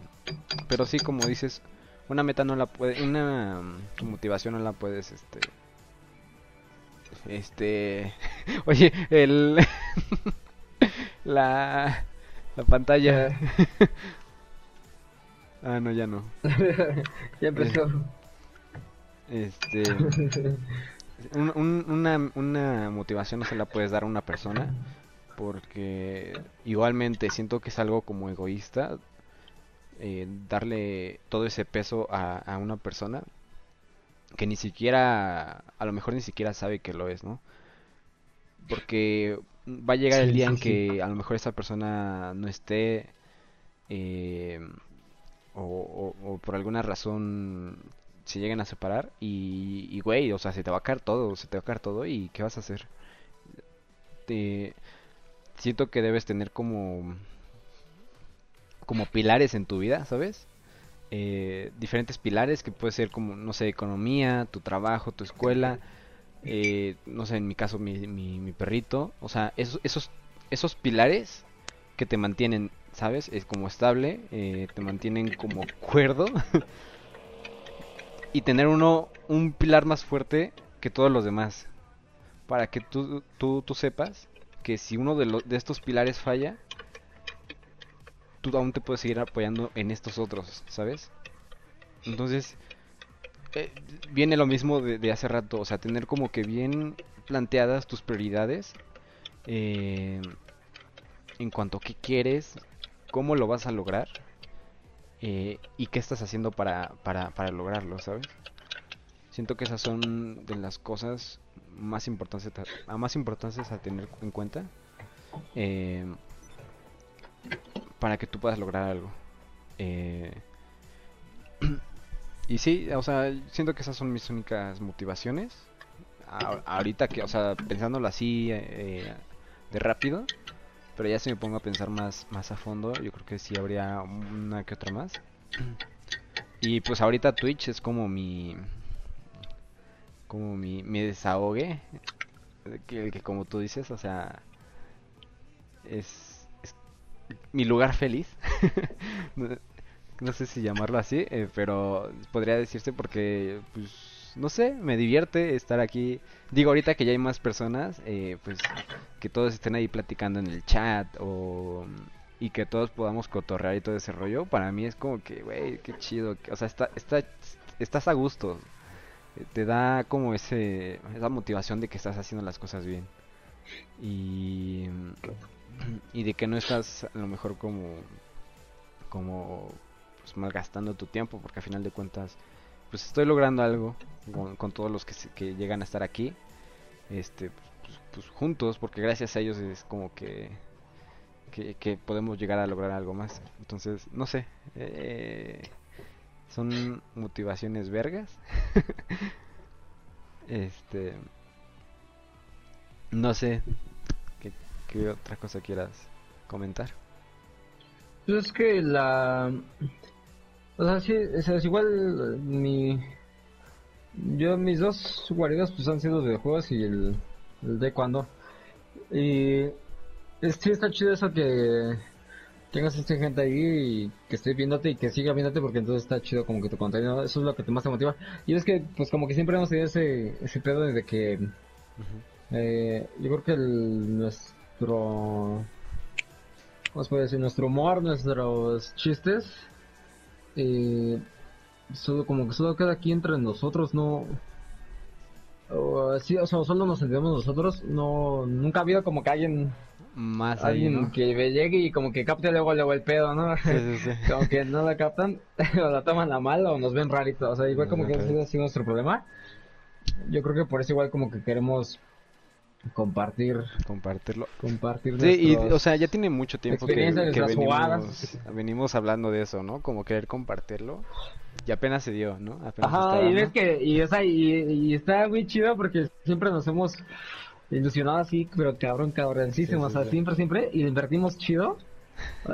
pero sí, como dices, una meta no la puede, una mm, motivación no la puedes, este, este, oye, el, la, la pantalla. ah, no, ya no. ya empezó. Este, un- un- una, una motivación no se la puedes dar a una persona porque igualmente siento que es algo como egoísta eh, darle todo ese peso a, a una persona que ni siquiera, a lo mejor ni siquiera sabe que lo es, ¿no? Porque va a llegar el día en que a lo mejor esa persona no esté eh, o, o- o por alguna razón se lleguen a separar y, y, güey, o sea, se te va a caer todo, se te va a caer todo y ¿qué vas a hacer? Te, siento que debes tener como como pilares en tu vida, ¿sabes? Eh, diferentes pilares que puede ser como, no sé, economía, tu trabajo, tu escuela, eh, no sé, en mi caso mi, mi, mi perrito, o sea, esos, esos, esos pilares que te mantienen, ¿sabes? Es como estable, eh, te mantienen como cuerdo y tener uno, un pilar más fuerte que todos los demás, para que tú, tú, tú sepas que si uno de, los de estos pilares falla, tú aún te puedes seguir apoyando en estos otros, ¿sabes? Entonces, eh, viene lo mismo de, hace rato, o sea, tener como que bien planteadas tus prioridades eh, en cuanto a qué quieres, cómo lo vas a lograr eh, y qué estás haciendo para, para, para lograrlo, ¿sabes? Siento que esas son de las cosas más importantes a, más importantes a tener en cuenta eh, para que tú puedas lograr algo. Eh, y sí, o sea, siento que esas son mis únicas motivaciones. Ahorita que, o sea, pensándolo así eh, de rápido, pero ya si me pongo a pensar más, más a fondo, yo creo que sí habría una que otra más. Y pues ahorita Twitch es como mi como mi, mi desahogue, que, que como tú dices, o sea, es mi lugar feliz. no, sé si llamarlo así, eh, pero podría decirse porque, pues, no sé, me divierte estar aquí. Digo, ahorita que ya hay más personas, eh, pues, que todos estén ahí platicando en el chat o y que todos podamos cotorrear y todo ese rollo, para mí es como que, güey, qué chido, o sea, está, está, estás a gusto, eh, te da como ese, esa motivación de que estás haciendo las cosas bien y, y de que no estás a lo mejor como, como, pues malgastando tu tiempo, porque a final de cuentas, pues estoy logrando algo con, todos los que, que llegan a estar aquí, este, pues, pues juntos, porque gracias a ellos es como que que, que podemos llegar a lograr algo más. Entonces, no sé. eh, son motivaciones vergas. este. No sé. ¿Qué, otra cosa quieras comentar? Pues es que la... O sea, sí, o sea, es igual mi... Yo, mis dos guaridas pues han sido de juegos y el, el de cuando. Y es, sí está chido eso que tengas esta gente ahí y que esté viéndote y que siga viéndote porque entonces está chido como que tu contenido, eso es lo que te más te motiva. Y es que pues como que siempre hemos tenido ese, ese pedo desde que eh, yo creo que el, nuestro ¿cómo se puede decir? Nuestro humor, nuestros chistes, eh, solo como que solo queda aquí entre nosotros, no, sí, o sea, solo nos entendemos nosotros, no, nunca ha habido como que alguien, Más ahí, alguien ¿no? que llegue y como que capte luego, luego el pedo, ¿no? Sí, sí, sí. como que no la captan, o la toman a mal o nos ven rarito, o sea, igual como que ese ha sido nuestro problema. Yo creo que por eso igual como que queremos compartir, Compartirlo. compartir Sí, y nuestros- o sea, ya tiene mucho tiempo que, venimos, jugadas. venimos hablando de eso, ¿no? Como querer compartirlo. Y apenas se dio, ¿no? Apenas Ajá, y ves que, y, o sea, y, y está muy chido porque siempre nos hemos ilusionado así, pero cabrón, cabroncísimo, Sí, o sea, sí. siempre, siempre, y invertimos chido,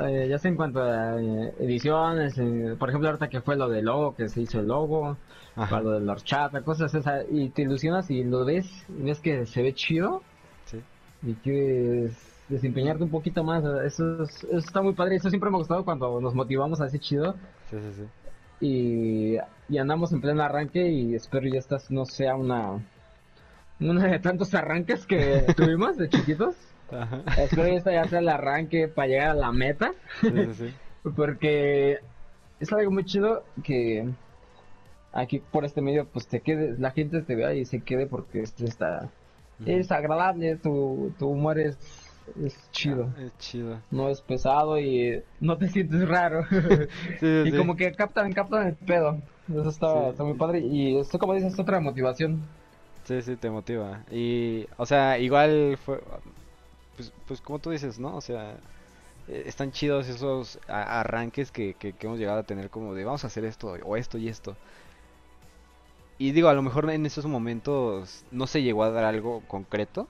eh, ya sea en cuanto a eh, ediciones, eh, por ejemplo, ahorita que fue lo del logo, que se hizo el logo, Ajá. para lo de la horchata, cosas esas, y te ilusionas y lo ves, y ves que se ve chido, Sí. y quieres desempeñarte un poquito más, eso, es- eso está muy padre, eso siempre me ha gustado cuando nos motivamos a ese chido, Sí, sí, sí. y, y andamos en pleno arranque y espero ya esta no sea una, una de tantos arranques que tuvimos de chiquitos. Ajá. Espero que esta ya sea el arranque para llegar a la meta. Sí, sí, sí. Porque es algo muy chido que aquí por este medio pues te quede, la gente te vea y se quede porque es, está, es agradable, tu, tu humor es, es chido. Es chido. No es pesado y no te sientes raro. Sí, y como que captan, captan el pedo. Eso está, está muy padre. Y esto como dices es otra motivación. Sí, sí, te motiva. Y, o sea, igual fue, pues, pues como tú dices, ¿no? O sea, eh, están chidos esos arranques que, que, hemos llegado a tener como de vamos a hacer esto o esto y esto. Y digo, a lo mejor en esos momentos no se llegó a dar algo concreto,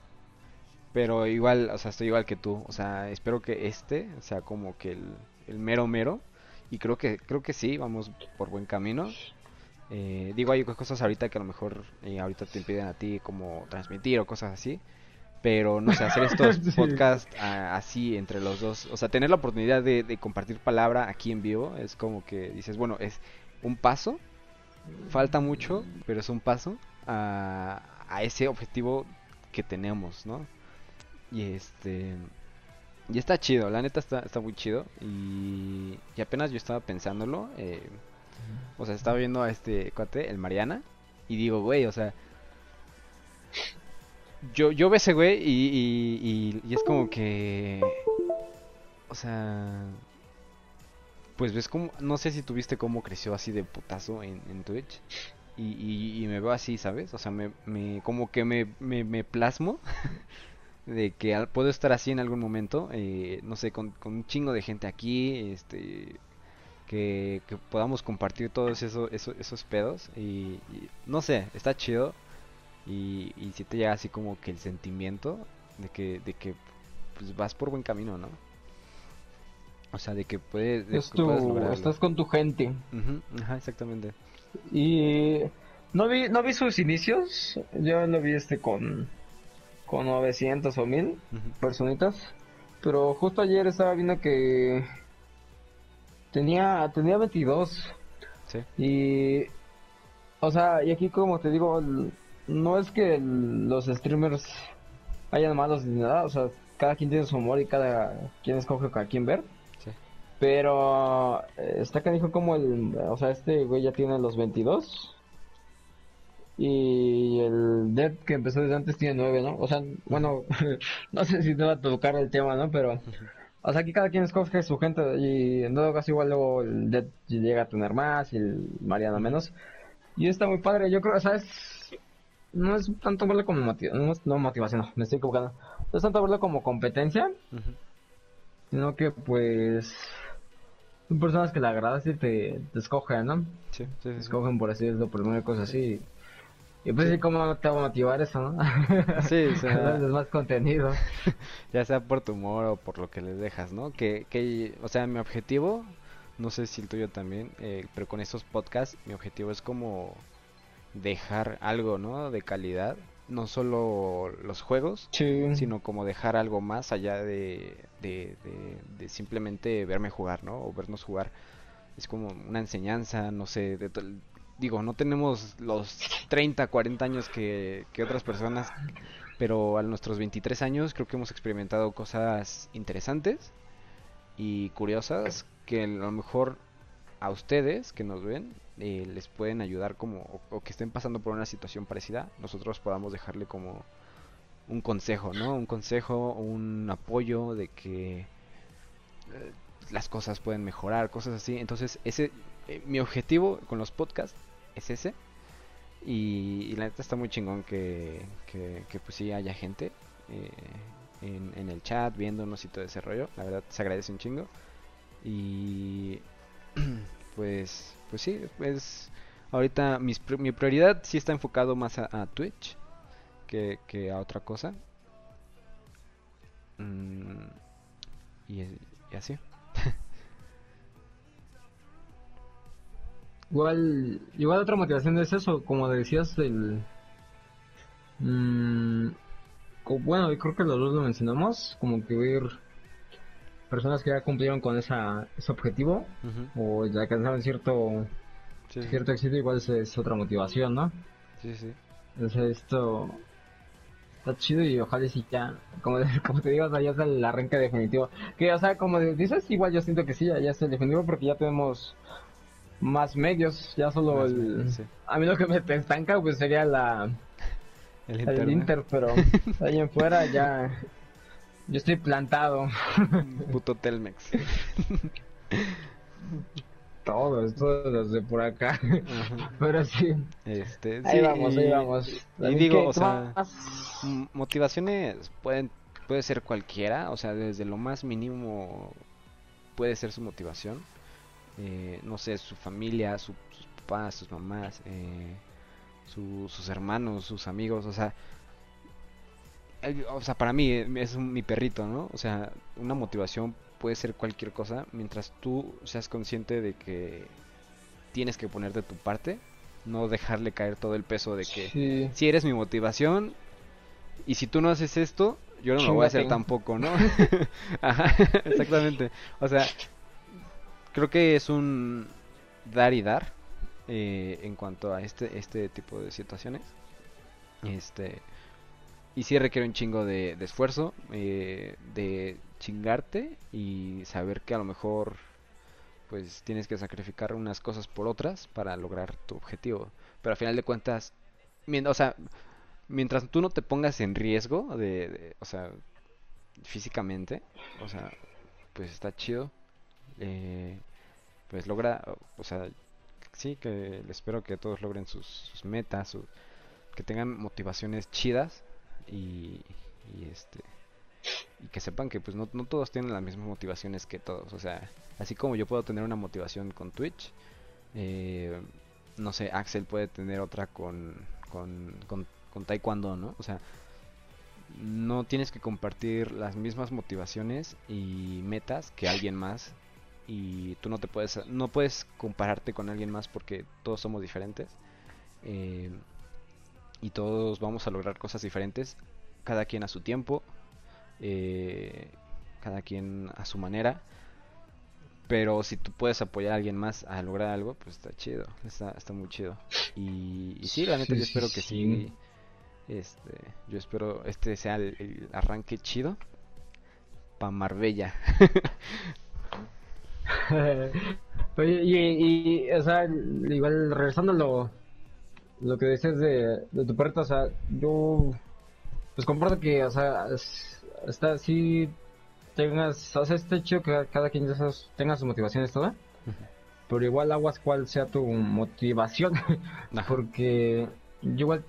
pero igual, o sea, estoy igual que tú. O sea, espero que este sea como que el, el mero mero. Y creo que, creo que sí, vamos por buen camino. Eh, digo, hay cosas ahorita que a lo mejor eh, ahorita te impiden a ti como transmitir o cosas así. Pero no sé, hacer estos Sí. podcasts ah, así entre los dos. O sea, tener la oportunidad de, de compartir palabra aquí en vivo es como que dices, bueno, es un paso. Falta mucho, pero es un paso a, a ese objetivo que tenemos, ¿no? Y este... Y está chido, la neta está, está muy chido. Y, y apenas yo estaba pensándolo. eh, o sea, estaba viendo a este cuate, el Mariana. Y digo, güey, o sea. Yo, yo veo ese güey y, y, es como que. O sea. Pues ves como. No sé si tuviste cómo creció así de putazo en, Twitch. Y, me veo así, ¿sabes? O sea, me, me como que me, me, plasmo de que puedo estar así en algún momento, eh, no sé, con, un chingo de gente aquí, este, que, podamos compartir todos eso, eso- esos pedos y no sé, está chido y, y si te llega así como que el sentimiento de que, de que pues, vas por buen camino, ¿no? O sea, de que puedes, de Es que tu, estás con tu gente. Ajá, exactamente. Y no vi, no vi sus inicios. Yo lo vi este con, con 900 o 1000 Ujú. personitas. Pero justo ayer estaba viendo que tenía, tenía 22. Sí. Y, o sea, y aquí como te digo, el- no es que el- los streamers hayan malos ni nada, o sea, cada quien tiene su humor y cada quien escoge a quien ver. Sí. Pero eh, está canijo como el, o sea, este güey ya tiene los 22. Y el Dead que empezó desde antes tiene 9, ¿no? O sea, bueno, no sé si te va a tocar el tema, ¿no? Pero, o sea, aquí cada quien escoge su gente y en todo caso igual luego el Dead llega a tener más y el Mariano menos. Y está muy padre, yo creo, o sea, es, no es tanto verlo como motivación, no, es- no motivación, no, me estoy equivocando. No es tanto verlo como competencia, sino que pues son personas que le agradas y te, te escogen, ¿no? Sí, sí, sí, Te escogen por así decirlo, por una cosa así. Y pues sí, ¿cómo te va a motivar eso, no? Sí, o sea- Darles más contenido. ya sea por tu humor o por lo que les dejas, ¿no? Que, que, o sea, mi objetivo, no sé si el tuyo también, eh, pero con estos podcasts, mi objetivo es como dejar algo, ¿no? De calidad, no solo los juegos, Sí. sino como dejar algo más allá de, de, de- de simplemente verme jugar, ¿no? O vernos jugar. Es como una enseñanza, no sé, de digo, no tenemos los 30, 40 años que, que otras personas, pero a nuestros 23 años creo que hemos experimentado cosas interesantes y curiosas que a lo mejor a ustedes que nos ven eh, les pueden ayudar como o, que estén pasando por una situación parecida, nosotros podamos dejarle como un consejo, ¿no? Un consejo, un apoyo de que eh, las cosas pueden mejorar, cosas así. Entonces, ese eh, mi objetivo con los podcasts es ese. Y, la neta está muy chingón que, que, que, pues sí haya gente en, en el chat viéndonos y todo ese rollo. La verdad se agradece un chingo. Y pues pues sí, pues ahorita mis mi prioridad sí está enfocado más a, Twitch que, a otra cosa. Mm, y, así. Igual, igual otra motivación es eso, como decías, el... mm, bueno, creo que los dos lo mencionamos, como que ver personas que ya cumplieron con esa, ese objetivo o ya alcanzaron cierto cierto éxito igual es, es otra motivación, ¿no? Sí, sí. Sea, esto está chido y ojalá si ya, como, como te digo, o sea, ya es el arranque definitivo. Que, o sea, como dices, igual yo siento que sí, ya es el definitivo porque ya tenemos más medios, ya solo Más el... medios, sí. A mí lo que me estanca pues sería la... El El Inter, pero ahí en fuera ya... Yo estoy plantado. Puto Telmex. Todos, todos los de por acá. Ajá. Pero sí, Este, ahí sí, vamos, y- ahí vamos. Y digo, o ¿qué sea, más? motivaciones pueden puede ser cualquiera, o sea, desde lo más mínimo puede ser su motivación. Eh, no sé, su familia, su- sus papás, sus mamás, eh, su- sus hermanos, sus amigos, o sea, o sea, para mí eh, es un- mi perrito, ¿no? O sea, una motivación puede ser cualquier cosa mientras tú seas consciente de que tienes que poner de tu parte, no dejarle caer todo el peso de que Sí. si eres mi motivación y si tú no haces esto, yo no lo voy a hacer tampoco, ¿no? Ajá, exactamente. O sea, creo que es un dar y dar eh, en cuanto a este este tipo de situaciones. Este y sí requiere un chingo de, esfuerzo, eh, de chingarte y saber que a lo mejor pues tienes que sacrificar unas cosas por otras para lograr tu objetivo. Pero al final de cuentas, o sea, mientras tú no te pongas en riesgo de, de- o sea, físicamente, o sea, pues está chido. eh, pues logra, o sea, sí que espero que todos logren sus, sus metas, su- que tengan motivaciones chidas y, este y que sepan que pues no, no todos tienen las mismas motivaciones que todos, o sea, así como yo puedo tener una motivación con Twitch, eh, no sé, Axel puede tener otra con, con, con, con Taekwondo, ¿no? O sea, no tienes que compartir las mismas motivaciones y metas que alguien más y tú no te puedes no puedes compararte con alguien más porque todos somos diferentes eh, y todos vamos a lograr cosas diferentes cada quien a su tiempo eh, cada quien a su manera. Pero si tú puedes apoyar a alguien más a lograr algo pues está chido está, está muy chido. Y, y sí la neta Sí, yo sí, espero que sí. sí este yo espero este sea el, el arranque chido para Marbella. Oye, y, y, o sea, igual regresando a lo, lo que decías de, de tu perrito, o sea, yo pues comparto que, o sea, es- está así, tengas, sea, está chido que cada quien de esos tenga sus motivaciones todas, pero igual aguas cuál sea tu motivación, porque yo igual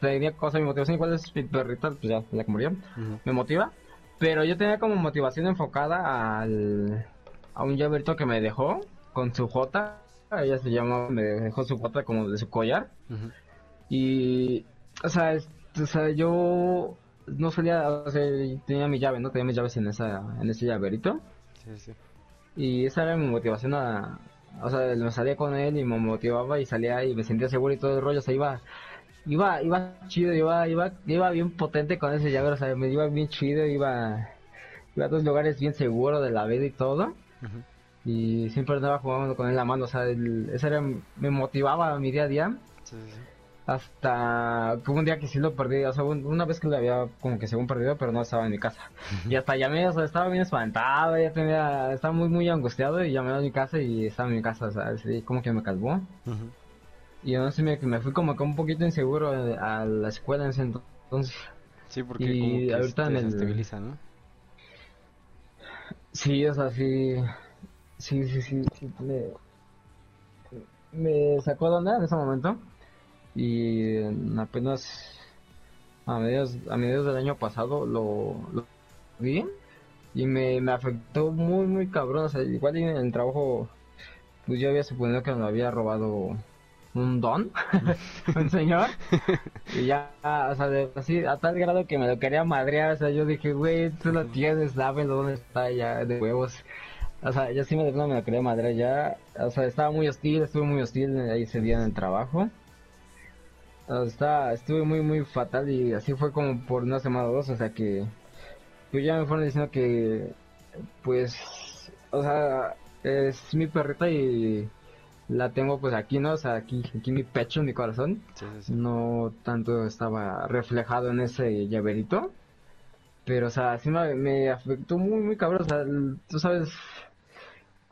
tenía cosa, mi motivación igual es mi perrita, pues ya, la que murió, me motiva. Pero yo tenía como motivación enfocada al, a un llaverito que me dejó con su J. Ella se llama, me dejó su J como de su collar. Y, o sea, es- o sea, yo no solía, o sea, tenía mi llave, ¿no? Tenía mis llaves en esa, en ese llaverito. Sí, sí. Y esa era mi motivación a, o sea, me salía con él y me motivaba y salía y me sentía seguro y todo el rollo, o sea, iba, iba, iba chido, iba, iba, iba bien potente con ese llavero, o sea, me iba bien chido, iba, iba a dos lugares bien seguro de la vida y todo. Ujú. Y siempre andaba jugando con él la mano, o sea, el- esa era, me motivaba mi día a día. Sí, sí. Hasta que hubo un día que sí lo perdí, o sea, un- una vez que lo había como que según perdido, pero no estaba en mi casa. Y hasta llamé, o sea, estaba bien espantado, ya tenía, estaba muy, muy angustiado y llamé a mi casa y estaba en mi casa, o sea, así como que me calmó. Ujú. Y no sé, me, me fui como que un poquito inseguro a, a la escuela en ese entonces. Sí, porque Y como que ahorita te el- desestabiliza, ¿no? Sí, o sea, sí, sí, sí, sí, sí, me, me sacó de onda en ese momento. Y en apenas a mediados, a mediados del año pasado lo, lo vi y me, me afectó muy, muy cabrón. O sea, igual en el trabajo, pues yo había suponido que me había robado un don, un señor. Y ya, o sea, de- así, a tal grado que me lo quería madrear. O sea, yo dije, güey, tú lo tienes, dámelo, ¿dónde está ya de huevos? O sea, ya sí me, no me quería madrear ya. O sea, estaba muy hostil, estuve muy hostil ahí ese día en el trabajo. O sea, estaba, estuve muy, muy fatal y así fue como por una semana o dos. O sea que, pues ya me fueron diciendo que, pues, o sea, es mi perrita y la tengo pues aquí, ¿no? O sea, aquí, aquí en mi pecho, en mi corazón. Sí, sí, sí. No tanto estaba reflejado en ese llaverito. Pero, o sea, sí me, me afectó muy, muy cabrón. O sea, tú sabes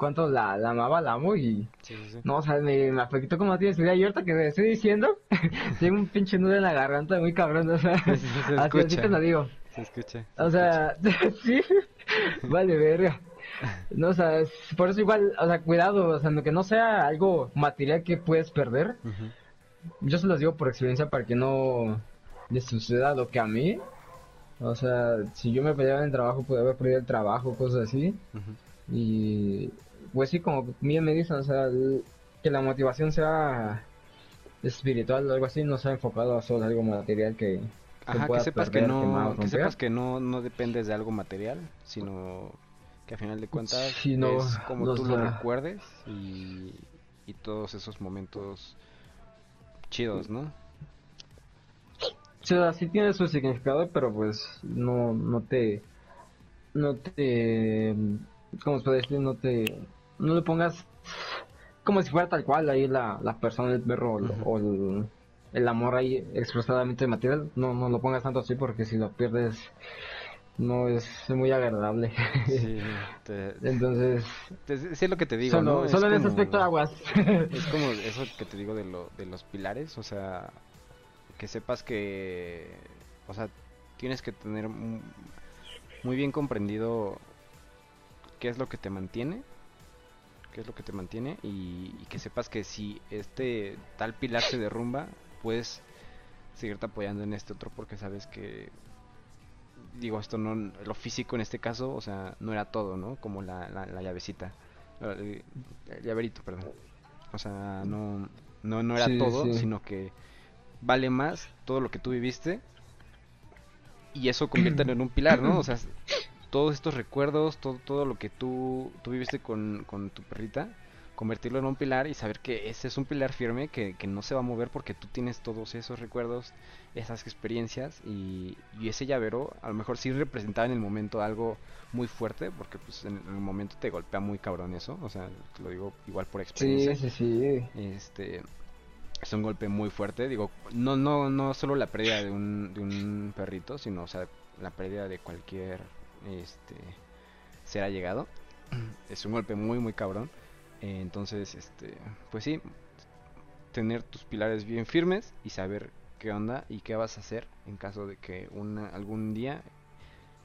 cuánto la, la amaba, la amo y... Sí, sí, sí. No, o sea, me, me afectó como tienes idea. Y ahorita que me estoy diciendo, tengo un pinche nudo en la garganta muy cabrón, o sea... Sí, se así, así escucha. te lo digo. Se escucha. se O sea, sí, vale, verga. No, o sea, por eso igual, o sea, cuidado, o sea, que no sea algo material que puedes perder. escucha. Yo se los digo por experiencia para que no les suceda lo que a mí. O sea, si yo me peleaba en el trabajo, pude haber perdido el trabajo, cosas así. Y pues sí, como bien me dicen, o sea, que la motivación sea espiritual o algo así, no sea enfocado a solo algo material que, Ajá, que sepas que perder, no, que sepas que no, no dependes de algo material, sino que a final de cuentas Sí, no, es como no, tú lo recuerdes y, y todos esos momentos chidos, ¿no? Sí, o sea, sí tiene su significado, pero pues no, no te, no te, ¿cómo se puede decir? No te, no le pongas como si fuera tal cual ahí la, la persona, el perro o el- o el, el amor ahí expresadamente material, no, no lo pongas tanto así porque si lo pierdes no es muy agradable. Sí, te- Entonces, te- sí es lo que te digo, solo, ¿no? Es solo en ese como- aspecto aguas. Es como eso que te digo de, lo, de los pilares, o sea, que sepas que, o sea, tienes que tener mu- muy bien comprendido qué es lo que te mantiene, qué es lo que te mantiene y, y que sepas que si este tal pilar se derrumba, puedes seguirte apoyando en este otro porque sabes que, digo, esto no, lo físico en este caso, o sea, no era todo, ¿no? Como la, la, la llavecita, el, el llaverito, perdón. O sea, no, no, no era Sí, todo, sí. sino que vale más todo lo que tú viviste y eso conviértelo en un pilar, ¿no? O sea, todos estos recuerdos, todo, todo lo que tú, tú viviste con, con tu perrita, convertirlo en un pilar y saber que ese es un pilar firme que, que no se va a mover porque tú tienes todos esos recuerdos, esas experiencias y, y ese llavero a lo mejor sí representaba en el momento algo muy fuerte porque pues en el momento te golpea muy cabrón eso, o sea, te lo digo igual por experiencia. Sí, sí, sí. Este es un golpe muy fuerte, digo, no no no solo la pérdida de un, de un perrito, sino o sea, la pérdida de cualquier este ser allegado. Es un golpe muy muy cabrón. Eh, entonces, este, pues sí, tener tus pilares bien firmes y saber qué onda y qué vas a hacer en caso de que una, algún día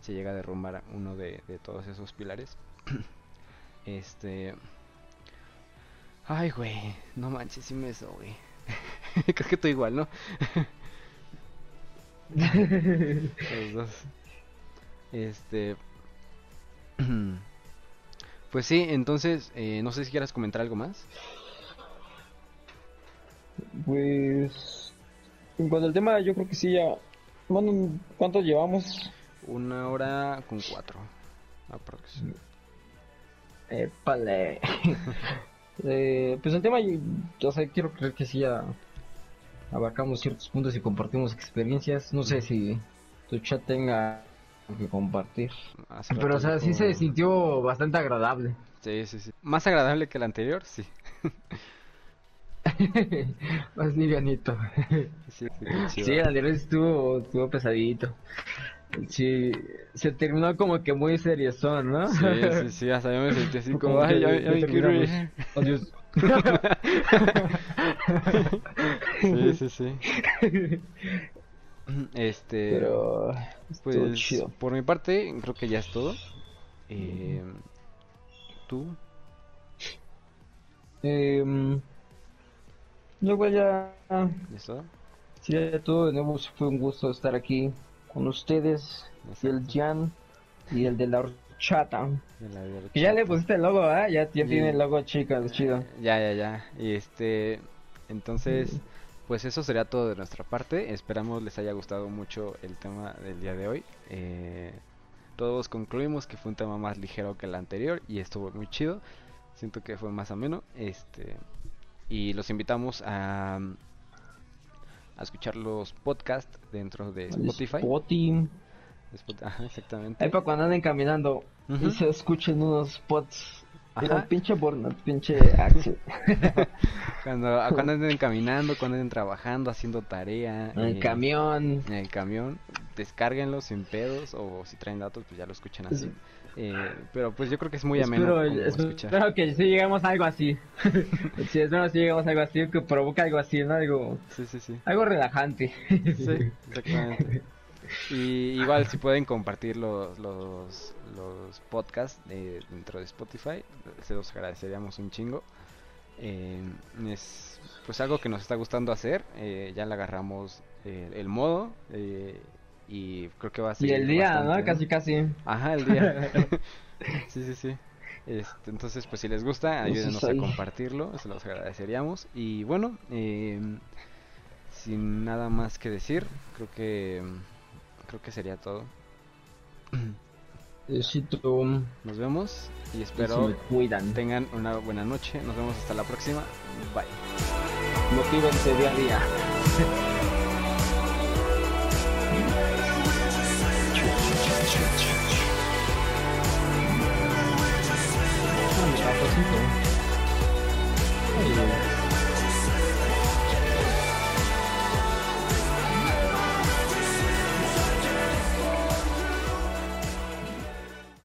se llega a derrumbar uno de, de todos esos pilares. este, Ay, güey, no manches, sí me eso, güey. Creo que estoy igual, ¿no? Los dos. Este. Pues sí, entonces, eh, no sé si quieras comentar algo más. Pues en cuanto al tema, yo creo que sí ya. Bueno, ¿cuánto llevamos? Una hora con cuatro. Aprox. Épale. Eh, pues el tema, yo, sea, quiero creer que sí ya abarcamos ciertos puntos y compartimos experiencias. No sé si tu chat tenga que compartir. Hace Pero, o sea, sí se sintió bastante agradable. Sí, sí, sí. Más agradable que el anterior, sí. Más livianito. Sí, sí. Sí, el anterior estuvo, estuvo pesadito. Sí, se terminó como que muy seriezón, ¿no? Sí, sí, sí, hasta yo me sentí así como, ay, ya, ya ya me quiero ir. Adiós. Sí, sí, sí. Este, Pero pues, chido. por mi parte, creo que ya es todo. Eh, ¿Tú? Eh, luego ya, ¿Ya sí, ya todo de nuevo fue un gusto estar aquí con ustedes, y el Jan y el de la horchata. De la ya le pusiste el logo, ¿ah? Ya, ya Sí. tiene el logo chicas, chido. Ya, ya, ya. Y este, entonces, pues eso sería todo de nuestra parte. Esperamos les haya gustado mucho el tema del día de hoy. Eh, todos concluimos que fue un tema más ligero que el anterior y estuvo muy chido. Siento que fue más ameno. Este, y los invitamos a, a escuchar los podcasts dentro de Spotify. Spotty. Spot- Ajá, exactamente. Ahí para cuando anden caminando y se escuchen unos spots Era pinche burnout, pinche Axel. Cuando, a cuando anden caminando, cuando anden trabajando, haciendo tarea. En el eh, camión. En el camión, descárguenlo sin pedos o si traen datos pues ya lo escuchan así. Eh, pero pues yo creo que es muy ameno Espero, que sí lleguemos a algo así. sí, espero que sí lleguemos a algo así, que provoque algo así, ¿no? Algo, Sí, sí, sí. algo relajante. Sí, exactamente. Y igual si pueden compartir los, los, los podcasts eh, dentro de Spotify, se los agradeceríamos un chingo. Eh, es pues algo que nos está gustando hacer, eh, ya le agarramos el modo eh, y creo que va a y seguir el día, bastante, ¿no? Casi, casi. Ajá, el día. sí, sí, sí. Este, entonces, pues si les gusta, ayúdenos a compartirlo, se los agradeceríamos. Y bueno, sin nada más que decir, creo que creo que sería todo. Besito. Nos vemos y espero me cuidan. tengan una buena noche. Nos vemos hasta la próxima. Bye. Motívense día a día.